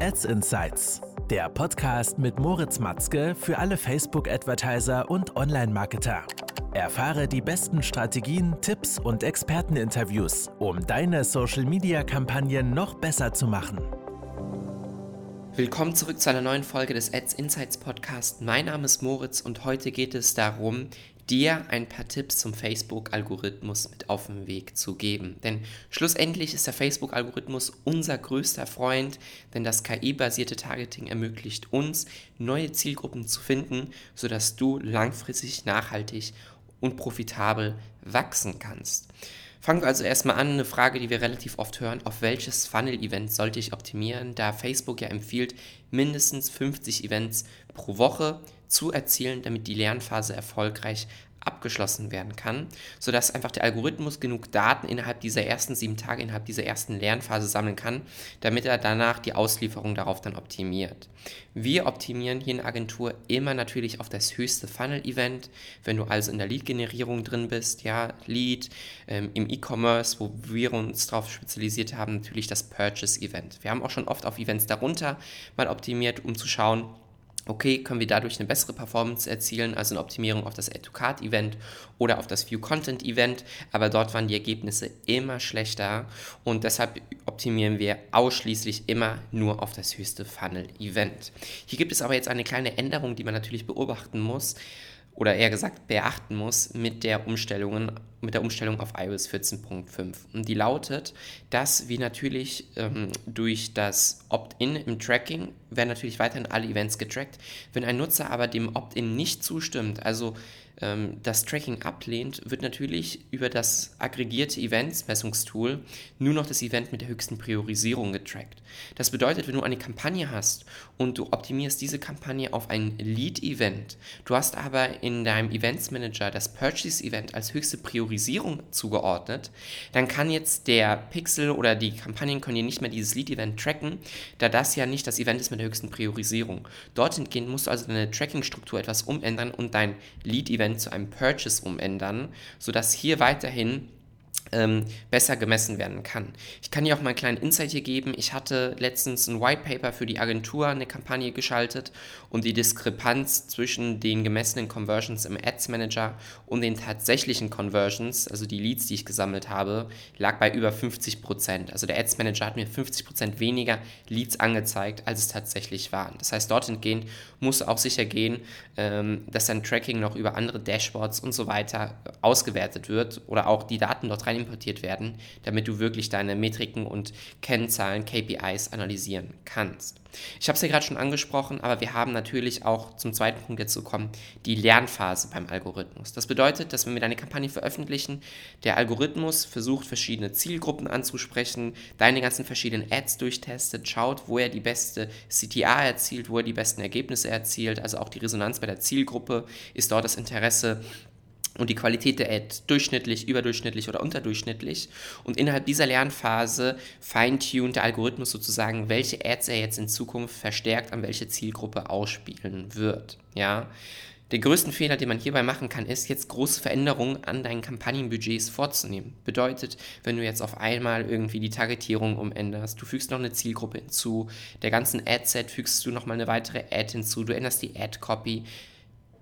Ads Insights, der Podcast mit Moritz Matzke für alle Facebook-Advertiser und Online-Marketer. Erfahre die besten Strategien, Tipps und Experteninterviews, um deine Social-Media-Kampagnen noch besser zu machen. Willkommen zurück zu einer neuen Folge des Ads Insights Podcast. Mein Name ist Moritz und heute geht es darum, dir ein paar Tipps zum Facebook-Algorithmus mit auf den Weg zu geben. Denn schlussendlich ist der Facebook-Algorithmus unser größter Freund, denn das KI-basierte Targeting ermöglicht uns, neue Zielgruppen zu finden, sodass du langfristig nachhaltig und profitabel wachsen kannst. Fangen wir also erstmal an, eine Frage, die wir relativ oft hören, auf welches Funnel-Event sollte ich optimieren, da Facebook ja empfiehlt, mindestens 50 Events pro Woche zu erzielen, damit die Lernphase erfolgreich abgeschlossen werden kann, sodass einfach der Algorithmus genug Daten innerhalb dieser ersten sieben Tage, innerhalb dieser ersten Lernphase sammeln kann, damit er danach die Auslieferung darauf dann optimiert. Wir optimieren hier in Agentur immer natürlich auf das höchste Funnel-Event. Wenn du also in der Lead-Generierung drin bist, ja, Lead, ähm, im E-Commerce, wo wir uns darauf spezialisiert haben, natürlich das Purchase-Event. Wir haben auch schon oft auf Events darunter mal optimiert, um zu schauen, okay, können wir dadurch eine bessere Performance erzielen, also eine Optimierung auf das Add-to-Card-Event oder auf das View-Content-Event, aber dort waren die Ergebnisse immer schlechter und deshalb optimieren wir ausschließlich immer nur auf das höchste Funnel-Event. Hier gibt es aber jetzt eine kleine Änderung, die man natürlich beobachten muss oder eher gesagt beachten muss mit der, Umstellungen, mit der Umstellung auf iOS 14.5. Und die lautet, dass wir natürlich ähm, durch das Opt-in im Tracking werden natürlich weiterhin alle Events getrackt. Wenn ein Nutzer aber dem Opt-in nicht zustimmt, also ähm, das Tracking ablehnt, wird natürlich über das aggregierte Events-Messungstool nur noch das Event mit der höchsten Priorisierung getrackt. Das bedeutet, wenn du eine Kampagne hast und du optimierst diese Kampagne auf ein Lead-Event, du hast aber in deinem Events Manager das Purchase-Event als höchste Priorisierung zugeordnet, dann kann jetzt der Pixel oder die Kampagnen können dir nicht mehr dieses Lead-Event tracken, da das ja nicht das Event ist mit der höchsten Priorisierung. Dorthin gehen musst du also deine Tracking-Struktur etwas umändern und dein Lead-Event Event zu einem Purchase umändern, sodass hier weiterhin ähm, besser gemessen werden kann. Ich kann dir auch mal einen kleinen Insight hier geben. Ich hatte letztens ein White Paper für die Agentur, eine Kampagne geschaltet und die Diskrepanz zwischen den gemessenen Conversions im Ads Manager und den tatsächlichen Conversions, also die Leads, die ich gesammelt habe, lag bei über 50 Prozent. Also der Ads Manager hat mir 50 Prozent weniger Leads angezeigt, als es tatsächlich waren. Das heißt, dorthin gehen muss auch sicher gehen, ähm, dass dein Tracking noch über andere Dashboards und so weiter ausgewertet wird oder auch die Daten dort rein rein importiert werden, damit du wirklich deine Metriken und Kennzahlen, KPIs analysieren kannst. Ich habe es ja gerade schon angesprochen, aber wir haben natürlich auch zum zweiten Punkt jetzt zu kommen, die Lernphase beim Algorithmus. Das bedeutet, dass wenn wir deine Kampagne veröffentlichen, der Algorithmus versucht, verschiedene Zielgruppen anzusprechen, deine ganzen verschiedenen Ads durchtestet, schaut, wo er die beste CTA erzielt, wo er die besten Ergebnisse erzielt, also auch die Resonanz bei der Zielgruppe, ist dort das Interesse und die Qualität der Ad durchschnittlich, überdurchschnittlich oder unterdurchschnittlich. Und innerhalb dieser Lernphase feintunt der Algorithmus sozusagen, welche Ads er jetzt in Zukunft verstärkt an welche Zielgruppe ausspielen wird. Ja. Der größte Fehler, den man hierbei machen kann, ist jetzt große Veränderungen an deinen Kampagnenbudgets vorzunehmen. Bedeutet, wenn du jetzt auf einmal irgendwie die Targetierung umänderst, du fügst noch eine Zielgruppe hinzu, der ganzen Ad-Set fügst du nochmal eine weitere Ad hinzu, du änderst die Ad-Copy,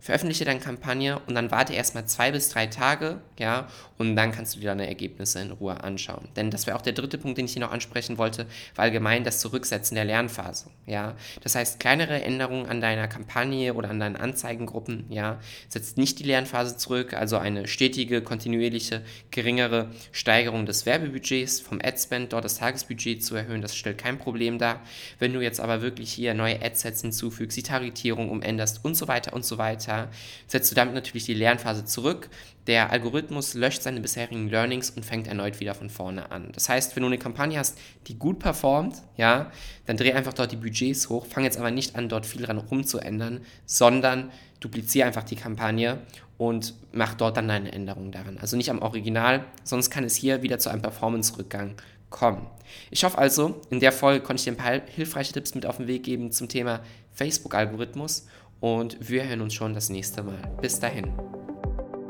veröffentliche deine Kampagne und dann warte erstmal zwei bis drei Tage, ja, und dann kannst du dir deine Ergebnisse in Ruhe anschauen. Denn das wäre auch der dritte Punkt, den ich hier noch ansprechen wollte, war allgemein das Zurücksetzen der Lernphase, ja. Das heißt, kleinere Änderungen an deiner Kampagne oder an deinen Anzeigengruppen, ja, setzt nicht die Lernphase zurück, also eine stetige, kontinuierliche, geringere Steigerung des Werbebudgets vom Adspend, dort das Tagesbudget zu erhöhen, das stellt kein Problem dar. Wenn du jetzt aber wirklich hier neue Adsets hinzufügst, die Targetierung umänderst und so weiter und so weiter, weiter, setzt du damit natürlich die Lernphase zurück. Der Algorithmus löscht seine bisherigen Learnings und fängt erneut wieder von vorne an. Das heißt, wenn du eine Kampagne hast, die gut performt, ja, dann dreh einfach dort die Budgets hoch. Fang jetzt aber nicht an, dort viel dran rumzuändern, sondern dupliziere einfach die Kampagne und mach dort dann deine Änderungen daran. Also nicht am Original, sonst kann es hier wieder zu einem Performance-Rückgang kommen. Ich hoffe also, in der Folge konnte ich dir ein paar hilfreiche Tipps mit auf den Weg geben zum Thema Facebook-Algorithmus und wir hören uns schon das nächste Mal. Bis dahin.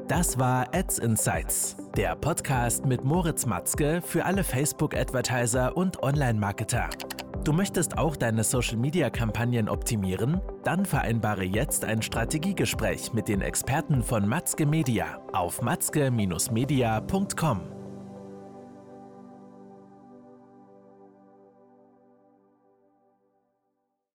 Das war Ads Insights, der Podcast mit Moritz Matzke für alle Facebook-Advertiser und Online-Marketer. Du möchtest auch deine Social-Media-Kampagnen optimieren? Dann vereinbare jetzt ein Strategiegespräch mit den Experten von Matzke Media auf matzke-media.com.